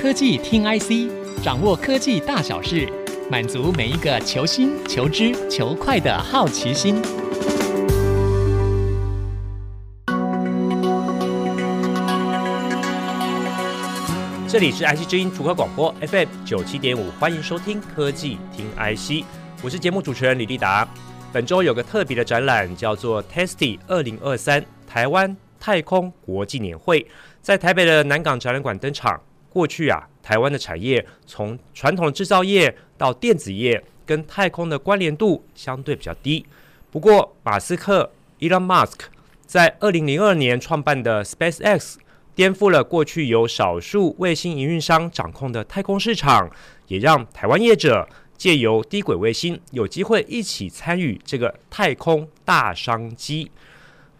科技听 IC，掌握科技大小事，满足每一个求新、求知、求快的好奇心。这里是 IC 之音竹科广播 FM 九七点五，欢迎收听科技听 IC，我是节目主持人李立达。本周有个特别的展览，叫做 “Testy 二零二三台湾太空国际年会，在台北的南港展览馆登场。过去啊，台湾的产业从传统制造业到电子业，跟太空的关联度相对比较低。不过，马斯克 Elon Musk 在二零零二年创办的 SpaceX，颠覆了过去由少数卫星营运商掌控的太空市场，也让台湾业者借由低轨卫星有机会一起参与这个太空大商机。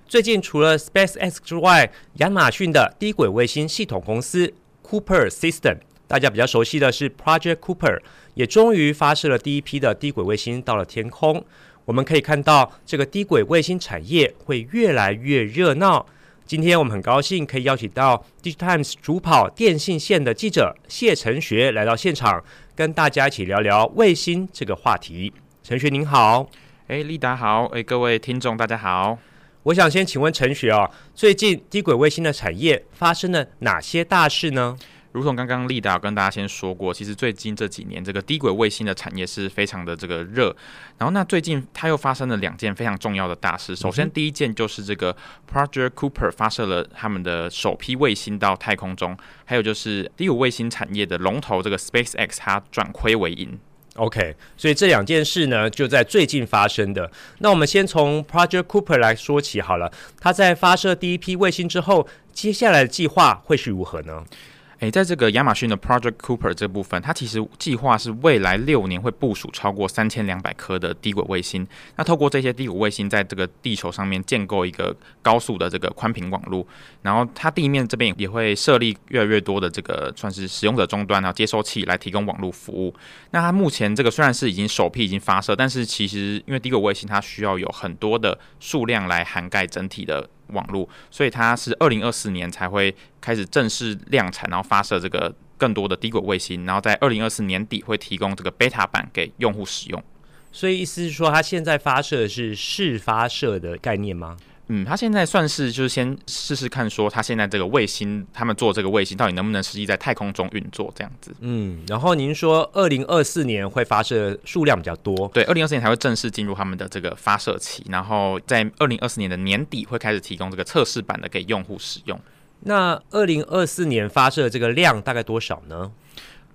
最近，除了 SpaceX 之外，亚马逊的低轨卫星系统公司 Cooper System，大家比较熟悉的是 Project Cooper，也终于发射了第一批的低轨卫星到了天空。我们可以看到，这个低轨卫星产业会越来越热闹。今天我们很高兴可以邀请到《DigiTimes》主跑电信线的记者谢承学来到现场，跟大家一起聊聊卫星这个话题。陈学您好，哎，丽达好，哎，各位听众大家好。我想先请问陈学啊，最近低轨卫星的产业发生了哪些大事呢？如同刚刚立达跟大家先说过，其实最近这几年这个低轨卫星的产业是非常的这个热。然后那最近它又发生了两件非常重要的大事。首先第一件就是这个 Project Cooper 发射了他们的首批卫星到太空中，还有就是低轨卫星产业的龙头这个 SpaceX 它转亏为盈。OK，所以这两件事呢就在最近发生的。那我们先从 Project Cooper 来说起好了。它在发射第一批卫星之后，接下来的计划会是如何呢？诶，在这个亚马逊的 Project Cooper 这部分，它其实计划是未来六年会部署超过三千两百颗的低轨卫星。那透过这些低轨卫星，在这个地球上面建构一个高速的这个宽频网络，然后它地面这边也会设立越来越多的这个算是使用者终端，然后接收器来提供网络服务。那它目前这个虽然是已经首批已经发射，但是其实因为低轨卫星它需要有很多的数量来涵盖整体的。网络，所以它是二零二四年才会开始正式量产，然后发射这个更多的低轨卫星，然后在二零二四年底会提供这个 beta 版给用户使用。所以意思是说，它现在发射的是试发射的概念吗？嗯，他现在算是就是先试试看，说他现在这个卫星，他们做这个卫星到底能不能实际在太空中运作这样子。嗯，然后您说二零二四年会发射数量比较多，对，二零二四年才会正式进入他们的这个发射期，然后在二零二四年的年底会开始提供这个测试版的给用户使用。那二零二四年发射的这个量大概多少呢？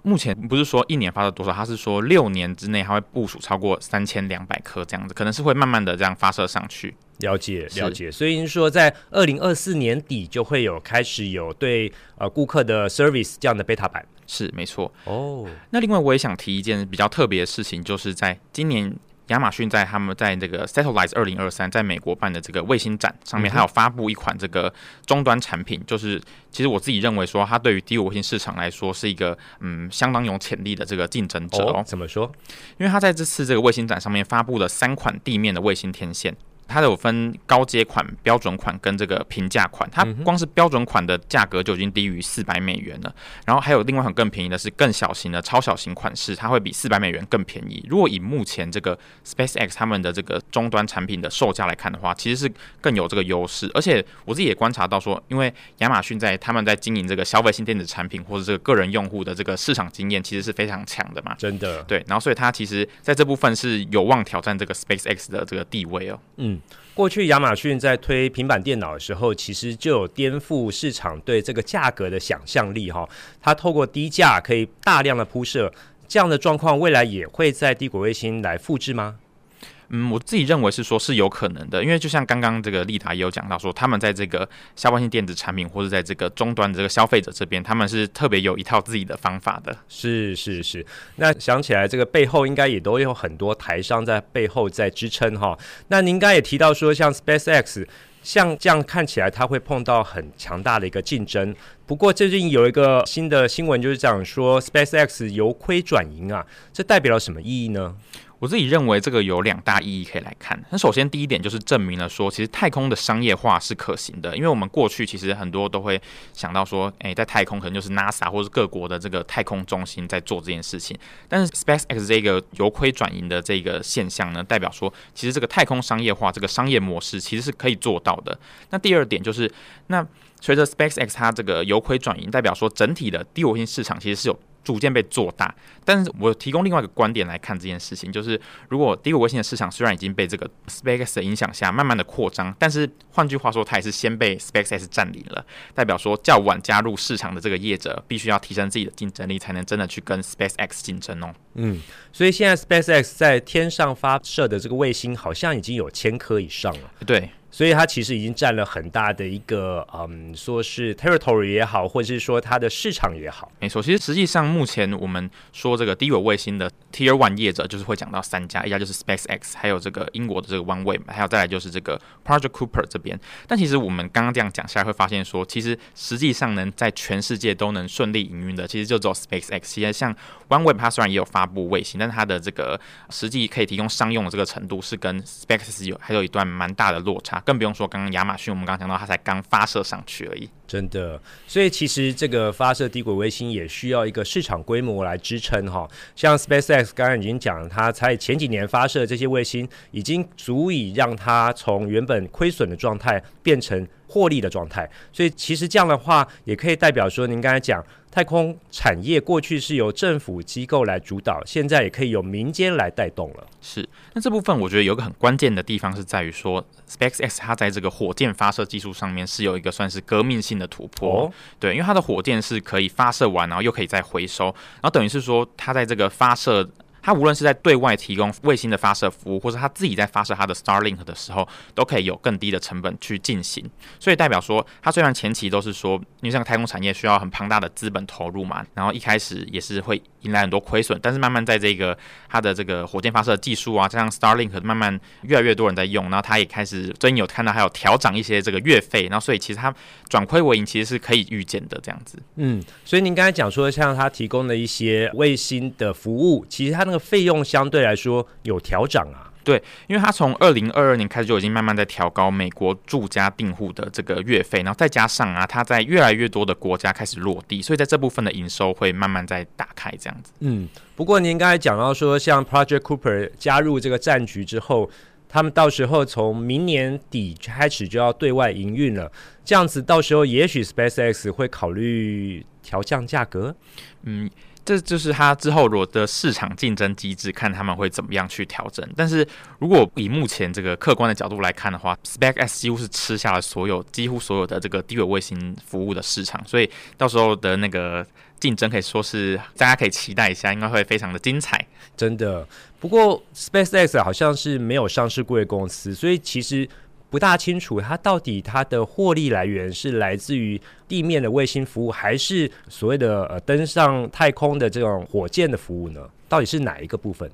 目前不是说一年发射多少，它是说六年之内它会部署超过三千两百颗这样子，可能是会慢慢的这样发射上去。了解了解，所以说在二零二四年底就会有开始有对呃顾客的 service 这样的 beta 版，是没错哦。那另外我也想提一件比较特别的事情，就是在今年。亚马逊在他们在这个 Satellite 二零二三在美国办的这个卫星展上面，还有发布一款这个终端产品，就是其实我自己认为说，它对于低轨卫星市场来说是一个嗯相当有潜力的这个竞争者哦。怎么说？因为它在这次这个卫星展上面发布了三款地面的卫星天线。它有分高阶款、标准款跟这个平价款。它光是标准款的价格就已经低于四百美元了。然后还有另外很更便宜的是更小型的超小型款式，它会比四百美元更便宜。如果以目前这个 SpaceX 他们的这个终端产品的售价来看的话，其实是更有这个优势。而且我自己也观察到说，因为亚马逊在他们在经营这个消费性电子产品或者这个个人用户的这个市场经验，其实是非常强的嘛。真的。对，然后所以它其实在这部分是有望挑战这个 SpaceX 的这个地位哦。嗯。过去亚马逊在推平板电脑的时候，其实就有颠覆市场对这个价格的想象力哈。它透过低价可以大量的铺设，这样的状况未来也会在帝国卫星来复制吗？嗯，我自己认为是说，是有可能的，因为就像刚刚这个丽达也有讲到说，他们在这个消费性电子产品或者在这个终端的这个消费者这边，他们是特别有一套自己的方法的。是是是，那想起来这个背后应该也都有很多台商在背后在支撑哈。那您刚刚也提到说，像 SpaceX，像这样看起来它会碰到很强大的一个竞争。不过最近有一个新的新闻就是讲说，SpaceX 由亏转盈啊，这代表了什么意义呢？我自己认为这个有两大意义可以来看。那首先第一点就是证明了说，其实太空的商业化是可行的，因为我们过去其实很多都会想到说，诶，在太空可能就是 NASA 或是各国的这个太空中心在做这件事情。但是 SpaceX 这个由亏转盈的这个现象呢，代表说其实这个太空商业化这个商业模式其实是可以做到的。那第二点就是，那随着 SpaceX 它这个由亏转盈，代表说整体的低卫星市场其实是有。逐渐被做大，但是我提供另外一个观点来看这件事情，就是如果低轨卫星的市场虽然已经被这个 SpaceX 的影响下慢慢的扩张，但是换句话说，它也是先被 SpaceX 占领了，代表说较晚加入市场的这个业者，必须要提升自己的竞争力，才能真的去跟 SpaceX 竞争哦。嗯，所以现在 SpaceX 在天上发射的这个卫星，好像已经有千颗以上了。对。所以它其实已经占了很大的一个，嗯，说是 territory 也好，或者是说它的市场也好。没错，其实实际上目前我们说这个低轨卫星的 Tier One 业者，就是会讲到三家，一家就是 SpaceX，还有这个英国的这个 OneWeb，还有再来就是这个 Project Cooper 这边。但其实我们刚刚这样讲下来，会发现说，其实实际上能在全世界都能顺利营运的，其实就只有 SpaceX。其实像 OneWeb，它虽然也有发布卫星，但它的这个实际可以提供商用的这个程度，是跟 SpaceX 有还有一段蛮大的落差。更不用说，刚刚亚马逊，我们刚刚讲到，它才刚发射上去而已。真的，所以其实这个发射低轨卫星也需要一个市场规模来支撑哈。像 SpaceX 刚刚已经讲了，它才前几年发射这些卫星，已经足以让它从原本亏损的状态变成获利的状态。所以其实这样的话，也可以代表说，您刚才讲。太空产业过去是由政府机构来主导，现在也可以由民间来带动了。是，那这部分我觉得有个很关键的地方是在于说，SpaceX 它在这个火箭发射技术上面是有一个算是革命性的突破。哦、对，因为它的火箭是可以发射完，然后又可以再回收，然后等于是说它在这个发射。它无论是在对外提供卫星的发射服务，或者它自己在发射它的 Starlink 的时候，都可以有更低的成本去进行。所以代表说，它虽然前期都是说，因为像太空产业需要很庞大的资本投入嘛，然后一开始也是会迎来很多亏损，但是慢慢在这个它的这个火箭发射技术啊，加上 Starlink 慢慢越来越多人在用，然后它也开始最近有看到还有调涨一些这个月费，然后所以其实它转亏为盈其实是可以预见的这样子。嗯，所以您刚才讲说，像它提供的一些卫星的服务，其实它那个费用相对来说有调整啊。对，因为它从二零二二年开始就已经慢慢在调高美国住家订户的这个月费，然后再加上啊，它在越来越多的国家开始落地，所以在这部分的营收会慢慢在打开这样子。嗯，不过您刚才讲到说，像 Project Cooper 加入这个战局之后，他们到时候从明年底开始就要对外营运了，这样子到时候也许 SpaceX 会考虑调降价格。嗯。这就是它之后如果的市场竞争机制，看他们会怎么样去调整。但是如果以目前这个客观的角度来看的话，SpaceX 几乎是吃下了所有几乎所有的这个低轨卫星服务的市场，所以到时候的那个竞争可以说是大家可以期待一下，应该会非常的精彩。真的，不过 SpaceX 好像是没有上市贵公司，所以其实。不大清楚，它到底它的获利来源是来自于地面的卫星服务，还是所谓的呃登上太空的这种火箭的服务呢？到底是哪一个部分？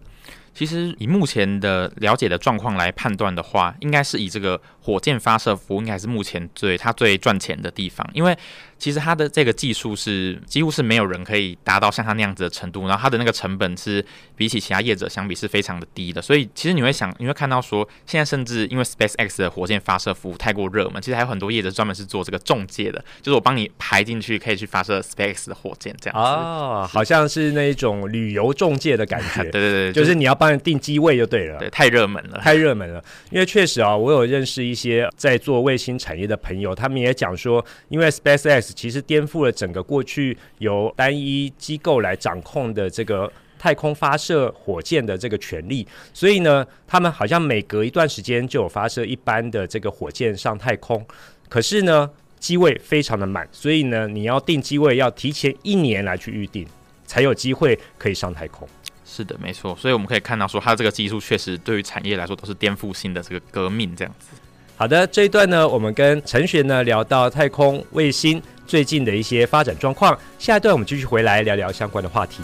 其实以目前的了解的状况来判断的话，应该是以这个火箭发射服务应该是目前最它最赚钱的地方，因为其实它的这个技术是几乎是没有人可以达到像它那样子的程度，然后它的那个成本是比起其他业者相比是非常的低的，所以其实你会想，你会看到说，现在甚至因为 SpaceX 的火箭发射服务太过热门，其实还有很多业者专门是做这个中介的，就是我帮你排进去可以去发射 SpaceX 的火箭这样子。哦，好像是那一种旅游中介的感觉。对对对，就是你要帮你定机位就对了。对，太热门了，太热门了。因为确实啊，我有认识一些在做卫星产业的朋友，他们也讲说，因为 SpaceX 其实颠覆了。整个过去由单一机构来掌控的这个太空发射火箭的这个权利，所以呢，他们好像每隔一段时间就有发射一般的这个火箭上太空，可是呢，机位非常的满，所以呢，你要订机位要提前一年来去预定，才有机会可以上太空。是的，没错，所以我们可以看到说，它这个技术确实对于产业来说都是颠覆性的这个革命这样子。好的，这一段呢，我们跟陈璇呢聊到太空卫星最近的一些发展状况，下一段我们继续回来聊聊相关的话题。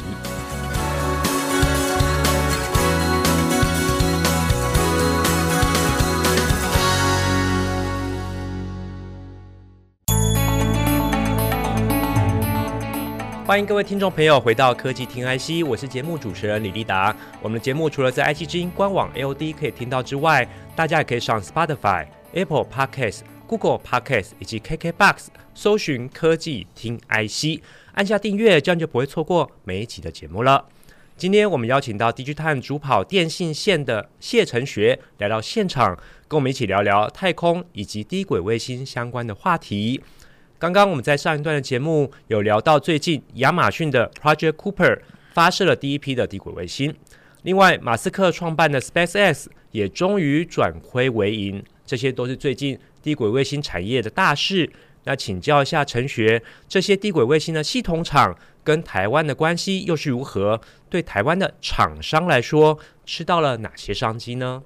欢迎各位听众朋友回到科技听 IC，我是节目主持人李立达。我们的节目除了在 IC 之音官网 AOD 可以听到之外，大家也可以上 Spotify、Apple Podcasts、Google Podcasts 以及 KKBox 搜寻科技听 IC，按下订阅，这样就不会错过每一集的节目了。今天我们邀请到 DG 探主跑电信线的谢成学来到现场，跟我们一起聊聊太空以及低轨卫星相关的话题。刚刚我们在上一段的节目有聊到，最近亚马逊的 Project Cooper 发射了第一批的低轨卫星。另外，马斯克创办的 SpaceX 也终于转亏为盈，这些都是最近低轨卫星产业的大事。那请教一下陈学，这些低轨卫星的系统厂跟台湾的关系又是如何？对台湾的厂商来说，吃到了哪些商机呢？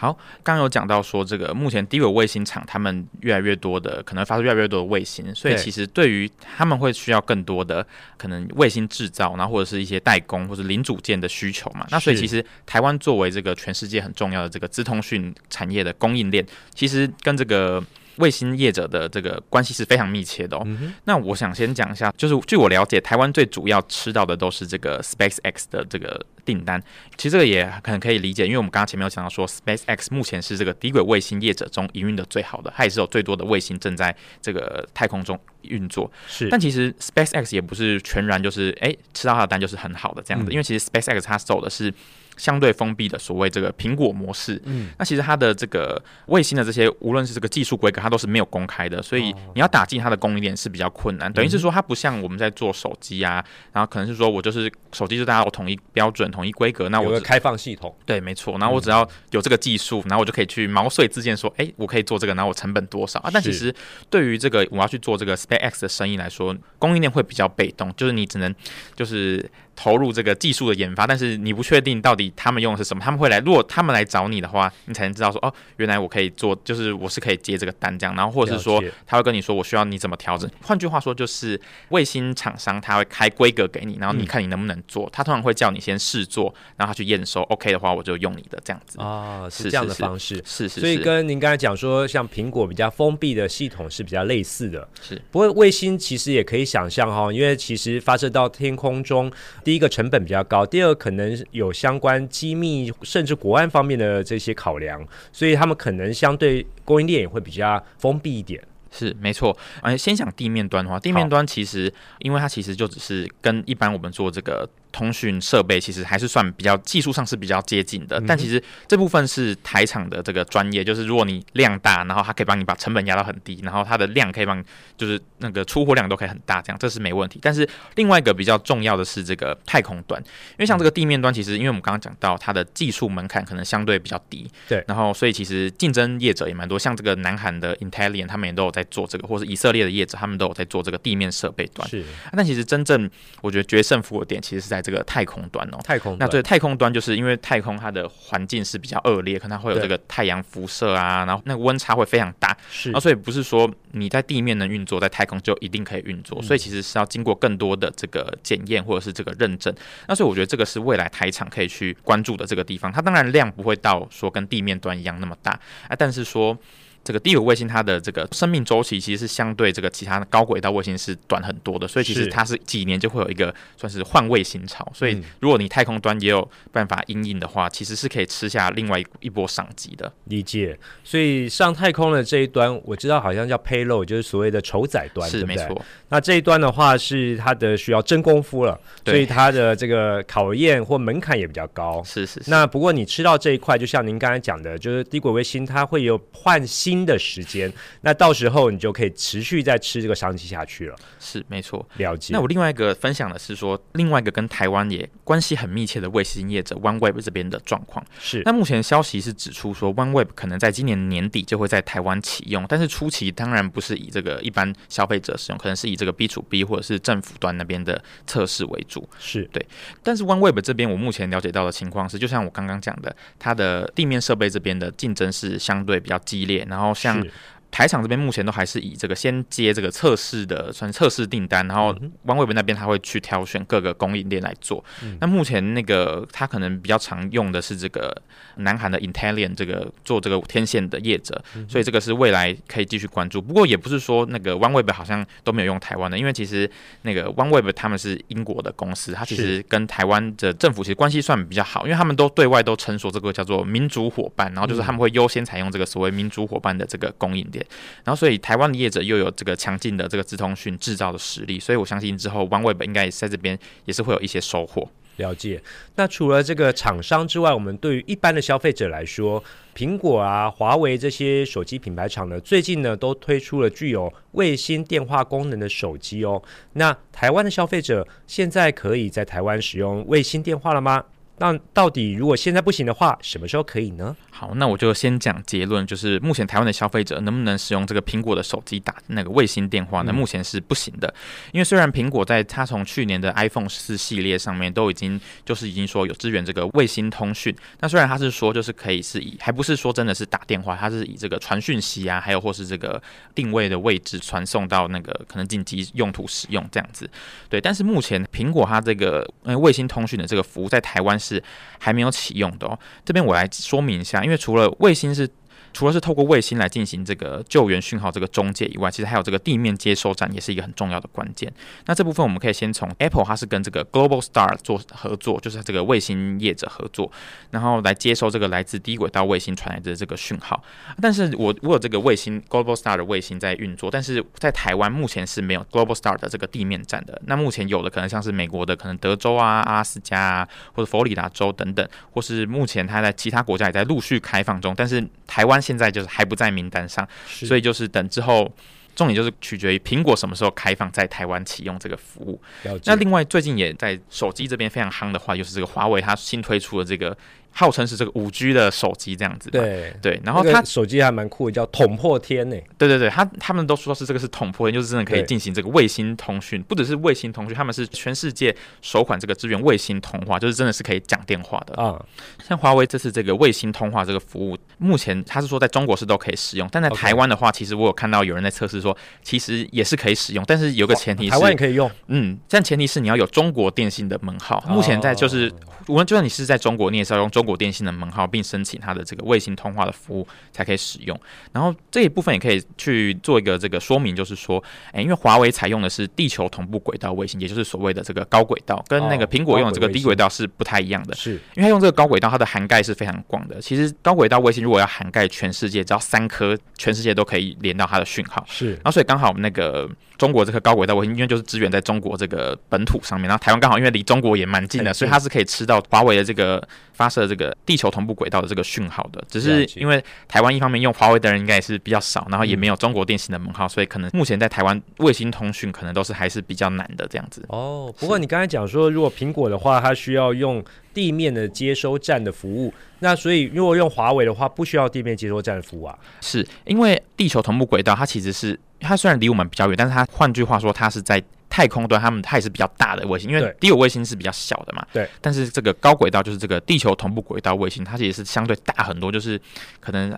好，刚刚有讲到说，这个目前低轨卫星厂他们越来越多的，可能发射越来越多的卫星，所以其实对于他们会需要更多的可能卫星制造，然后或者是一些代工或者零组件的需求嘛。那所以其实台湾作为这个全世界很重要的这个资通讯产业的供应链，其实跟这个。卫星业者的这个关系是非常密切的哦。嗯、那我想先讲一下，就是据我了解，台湾最主要吃到的都是这个 SpaceX 的这个订单。其实这个也可能可以理解，因为我们刚刚前面有讲到说，SpaceX 目前是这个低轨卫星业者中营运的最好的，它也是有最多的卫星正在这个太空中运作。是，但其实 SpaceX 也不是全然就是哎吃到它的单就是很好的这样子，嗯、因为其实 SpaceX 它走的是。相对封闭的所谓这个苹果模式，嗯，那其实它的这个卫星的这些，无论是这个技术规格，它都是没有公开的，所以你要打进它的供应链是比较困难。等于是说，它不像我们在做手机啊，然后可能是说我就是手机就大家有统一标准、统一规格，那我有个开放系统，对，没错。然后我只要有这个技术，然后我就可以去毛遂自荐说，哎，我可以做这个，然后我成本多少啊？但其实对于这个我要去做这个 SpaceX 的生意来说，供应链会比较被动，就是你只能就是。投入这个技术的研发，但是你不确定到底他们用的是什么，他们会来。如果他们来找你的话，你才能知道说哦，原来我可以做，就是我是可以接这个单这样。然后或者是说，他会跟你说我需要你怎么调整。换句话说，就是卫星厂商他会开规格给你，然后你看你能不能做。嗯、他通常会叫你先试做，然后他去验收，OK 的话我就用你的这样子。哦，是这样的方式，是是，是，是，是。所以跟您刚才讲说，像苹果比较封闭的系统是比较类似的。是。不过卫星其实也可以想象哈，因为其实发射到天空中，第一个成本比较高，第二可能有相关机密甚至国安方面的这些考量，所以他们可能相对供应链也会比较封闭一点。是没错，而先讲地面端的话，地面端其实因为它其实就只是跟一般我们做这个。通讯设备其实还是算比较技术上是比较接近的，但其实这部分是台厂的这个专业，就是如果你量大，然后它可以帮你把成本压到很低，然后它的量可以帮，就是那个出货量都可以很大，这样这是没问题。但是另外一个比较重要的是这个太空端，因为像这个地面端，其实因为我们刚刚讲到它的技术门槛可能相对比较低，对，然后所以其实竞争业者也蛮多，像这个南韩的 Intellian 他们也都有在做这个，或是以色列的业者他们都有在做这个地面设备端。是，但其实真正我觉得决胜负的点，其实是在。这个太空端哦，太空那对太空端，就是因为太空它的环境是比较恶劣，可能它会有这个太阳辐射啊，然后那个温差会非常大，是啊，所以不是说你在地面能运作，在太空就一定可以运作，所以其实是要经过更多的这个检验或者是这个认证。那所以我觉得这个是未来台厂可以去关注的这个地方。它当然量不会到说跟地面端一样那么大啊，但是说。这个低轨卫星它的这个生命周期其实是相对这个其他的高轨道卫星是短很多的，所以其实它是几年就会有一个算是换卫星潮。所以如果你太空端也有办法应应的话，其实是可以吃下另外一一波商机的。理解。所以上太空的这一端，我知道好像叫 payload，就是所谓的酬载端，是没错。那这一端的话是它的需要真功夫了，所以它的这个考验或门槛也比较高。是是是。那不过你吃到这一块，就像您刚才讲的，就是低轨卫星它会有换新。的时间，那到时候你就可以持续再吃这个商机下去了。是，没错，了解。那我另外一个分享的是说，另外一个跟台湾也关系很密切的卫星业者 OneWeb 这边的状况是。那目前消息是指出说，OneWeb 可能在今年年底就会在台湾启用，但是初期当然不是以这个一般消费者使用，可能是以这个 B to B 或者是政府端那边的测试为主。是对。但是 OneWeb 这边我目前了解到的情况是，就像我刚刚讲的，它的地面设备这边的竞争是相对比较激烈，然后。然后像台厂这边目前都还是以这个先接这个测试的，算测试订单，然后 OneWeb 那边他会去挑选各个供应链来做。嗯、那目前那个他可能比较常用的是这个南韩的 Intellian 这个做这个天线的业者，嗯、所以这个是未来可以继续关注。不过也不是说那个 OneWeb 好像都没有用台湾的，因为其实那个 OneWeb 他们是英国的公司，它其实跟台湾的政府其实关系算比较好，因为他们都对外都称说这个叫做民主伙伴，然后就是他们会优先采用这个所谓民主伙伴的这个供应链。然后，所以台湾的业者又有这个强劲的这个资通讯制造的实力，所以我相信之后 OneWeb 应该也在这边也是会有一些收获。了解。那除了这个厂商之外，我们对于一般的消费者来说，苹果啊、华为这些手机品牌厂呢，最近呢都推出了具有卫星电话功能的手机哦。那台湾的消费者现在可以在台湾使用卫星电话了吗？那到底如果现在不行的话，什么时候可以呢？好，那我就先讲结论，就是目前台湾的消费者能不能使用这个苹果的手机打那个卫星电话呢？目前是不行的，因为虽然苹果在它从去年的 iPhone 四系列上面都已经就是已经说有支援这个卫星通讯，那虽然它是说就是可以是以还不是说真的是打电话，它是以这个传讯息啊，还有或是这个定位的位置传送到那个可能紧急用途使用这样子，对，但是目前苹果它这个呃卫星通讯的这个服务在台湾是。还没有启用的哦。这边我来说明一下，因为除了卫星是。除了是透过卫星来进行这个救援讯号这个中介以外，其实还有这个地面接收站也是一个很重要的关键。那这部分我们可以先从 Apple，它是跟这个 Globalstar 做合作，就是这个卫星业者合作，然后来接收这个来自低轨道卫星传来的这个讯号。但是我我有这个卫星 Globalstar 的卫星在运作，但是在台湾目前是没有 Globalstar 的这个地面站的。那目前有的可能像是美国的，可能德州啊、阿拉斯加啊，或者佛罗里达州等等，或是目前它在其他国家也在陆续开放中，但是台湾。现在就是还不在名单上，所以就是等之后，重点就是取决于苹果什么时候开放在台湾启用这个服务。那另外最近也在手机这边非常夯的话，就是这个华为它新推出的这个。号称是这个五 G 的手机这样子，对对，然后它手机还蛮酷的，叫捅破天呢。对对对，他他们都说是这个是捅破天，就是真的可以进行这个卫星通讯，不只是卫星通讯，他们是全世界首款这个支援卫星通话，就是真的是可以讲电话的啊。像华为这次这个卫星通话这个服务，目前他是说在中国是都可以使用，但在台湾的话，其实我有看到有人在测试说，其实也是可以使用，但是有个前提是台湾也可以用，嗯，但前提是你要有中国电信的门号。目前在就是。无论就算你是在中国，你也是要用中国电信的门号，并申请它的这个卫星通话的服务才可以使用。然后这一部分也可以去做一个这个说明，就是说，哎，因为华为采用的是地球同步轨道卫星，也就是所谓的这个高轨道，跟那个苹果用的这个低轨道是不太一样的。是，因为它用这个高轨道，它的涵盖是非常广的。其实高轨道卫星如果要涵盖全世界，只要三颗，全世界都可以连到它的讯号。是，然后所以刚好那个。中国这个高轨道卫星，因为就是支援在中国这个本土上面，然后台湾刚好因为离中国也蛮近的，所以它是可以吃到华为的这个发射这个地球同步轨道的这个讯号的。只是因为台湾一方面用华为的人应该也是比较少，然后也没有中国电信的门号，所以可能目前在台湾卫星通讯可能都是还是比较难的这样子。哦，不过你刚才讲说，如果苹果的话，它需要用地面的接收站的服务，那所以如果用华为的话，不需要地面接收站的服务啊？是因为地球同步轨道它其实是。它虽然离我们比较远，但是它换句话说，它是在太空端，它们它也是比较大的卫星，因为低轨卫星是比较小的嘛。对。但是这个高轨道就是这个地球同步轨道卫星，它其实是相对大很多，就是可能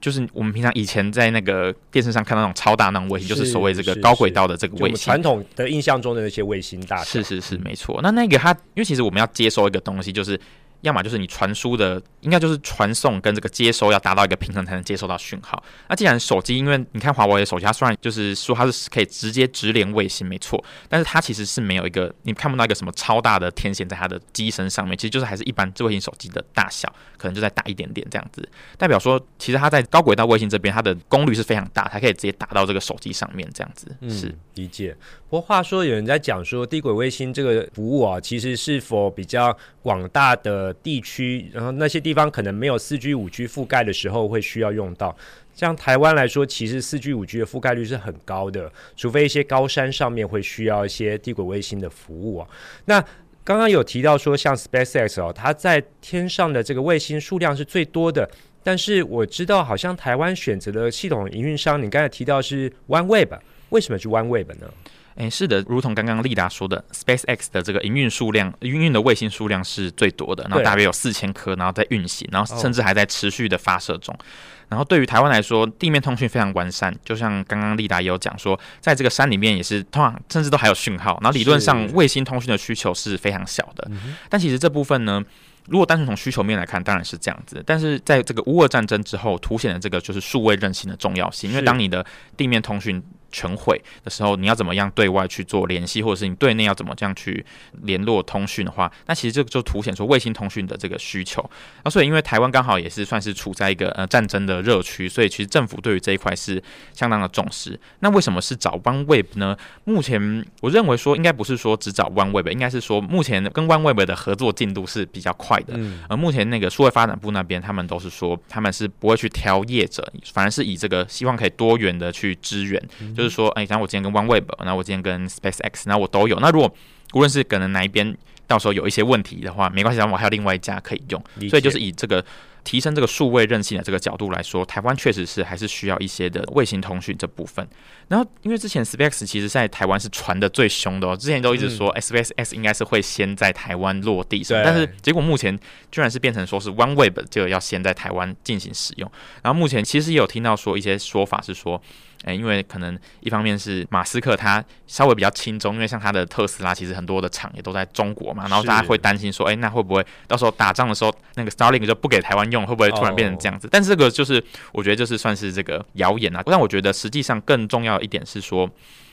就是我们平常以前在那个电视上看到那种超大那种卫星，就是所谓这个高轨道的这个卫星。传统的印象中的那些卫星大。是是是，没错。那那个它，因为其实我们要接收一个东西，就是。要么就是你传输的，应该就是传送跟这个接收要达到一个平衡才能接收到讯号。那既然手机，因为你看华为的手机，它虽然就是说它是可以直接直连卫星，没错，但是它其实是没有一个你看不到一个什么超大的天线在它的机身上面，其实就是还是一般智慧型手机的大小，可能就再大一点点这样子。代表说，其实它在高轨道卫星这边，它的功率是非常大，它可以直接打到这个手机上面这样子。是、嗯、理解。不过话说，有人在讲说低轨卫星这个服务啊，其实是否比较广大的地区，然后那些地方可能没有四 G、五 G 覆盖的时候会需要用到。像台湾来说，其实四 G、五 G 的覆盖率是很高的，除非一些高山上面会需要一些低轨卫星的服务啊。那刚刚有提到说，像 SpaceX 哦，它在天上的这个卫星数量是最多的，但是我知道好像台湾选择的系统营运商，你刚才提到是 OneWeb，为什么是 OneWeb 呢？诶，是的，如同刚刚丽达说的，SpaceX 的这个营运数量，营运的卫星数量是最多的，然后大约有四千颗，然后在运行，然后甚至还在持续的发射中。哦、然后对于台湾来说，地面通讯非常完善，就像刚刚丽达也有讲说，在这个山里面也是通常甚至都还有讯号，然后理论上卫星通讯的需求是非常小的。但其实这部分呢，如果单纯从需求面来看，当然是这样子。但是在这个乌俄战争之后，凸显了这个就是数位韧性的重要性，因为当你的地面通讯全毁的时候，你要怎么样对外去做联系，或者是你对内要怎么这样去联络通讯的话，那其实这个就凸显出卫星通讯的这个需求。那所以因为台湾刚好也是算是处在一个呃战争的热区，所以其实政府对于这一块是相当的重视。那为什么是找 OneWeb 呢？目前我认为说应该不是说只找 OneWeb，应该是说目前跟 OneWeb 的合作进度是比较快的。嗯。而目前那个数位发展部那边，他们都是说他们是不会去挑业者，反而是以这个希望可以多元的去支援。嗯就是说，哎，像我今天跟 OneWeb，那我今天跟 SpaceX，那我都有。那如果无论是可能哪一边到时候有一些问题的话，没关系，然后我还有另外一家可以用。所以就是以这个提升这个数位韧性的这个角度来说，台湾确实是还是需要一些的卫星通讯这部分。然后因为之前 SpaceX 其实在台湾是传的最凶的哦，之前都一直说 SpaceX 应该是会先在台湾落地，但是结果目前居然是变成说是 OneWeb 就要先在台湾进行使用。然后目前其实也有听到说一些说法是说。诶，因为可能一方面是马斯克他稍微比较轻中，因为像他的特斯拉其实很多的厂也都在中国嘛，然后大家会担心说，诶，那会不会到时候打仗的时候，那个 Starlink 就不给台湾用，会不会突然变成这样子？但是这个就是我觉得就是算是这个谣言啊。但我觉得实际上更重要的一点是说，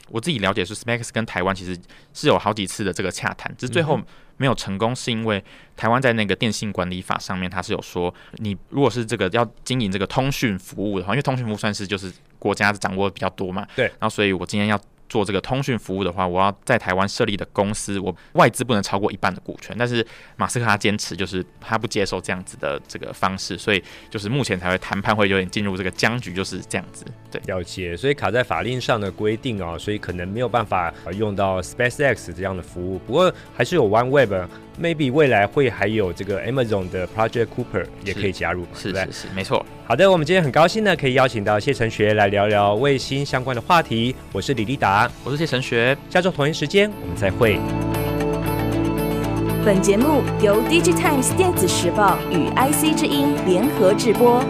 我自己了解是 SpaceX 跟台湾其实是有好几次的这个洽谈，只是最后没有成功，是因为台湾在那个电信管理法上面，它是有说，你如果是这个要经营这个通讯服务的话，因为通讯服务算是就是。国家掌握比较多嘛，对，然后所以我今天要做这个通讯服务的话，我要在台湾设立的公司，我外资不能超过一半的股权。但是马斯克他坚持就是他不接受这样子的这个方式，所以就是目前才会谈判会有点进入这个僵局，就是这样子。对，了解。所以卡在法令上的规定哦，所以可能没有办法用到 SpaceX 这样的服务。不过还是有 OneWeb OneWeb，maybe 未来会还有这个 Amazon 的 Project Cooper 也可以加入，是是是，是，没错。好的，我们今天很高兴呢，可以邀请到谢成学来聊聊卫星相关的话题。我是李立达，我是谢成学，下周同一时间我们再会。本节目由 DigiTimes 电子时报与 IC 之音联合制播。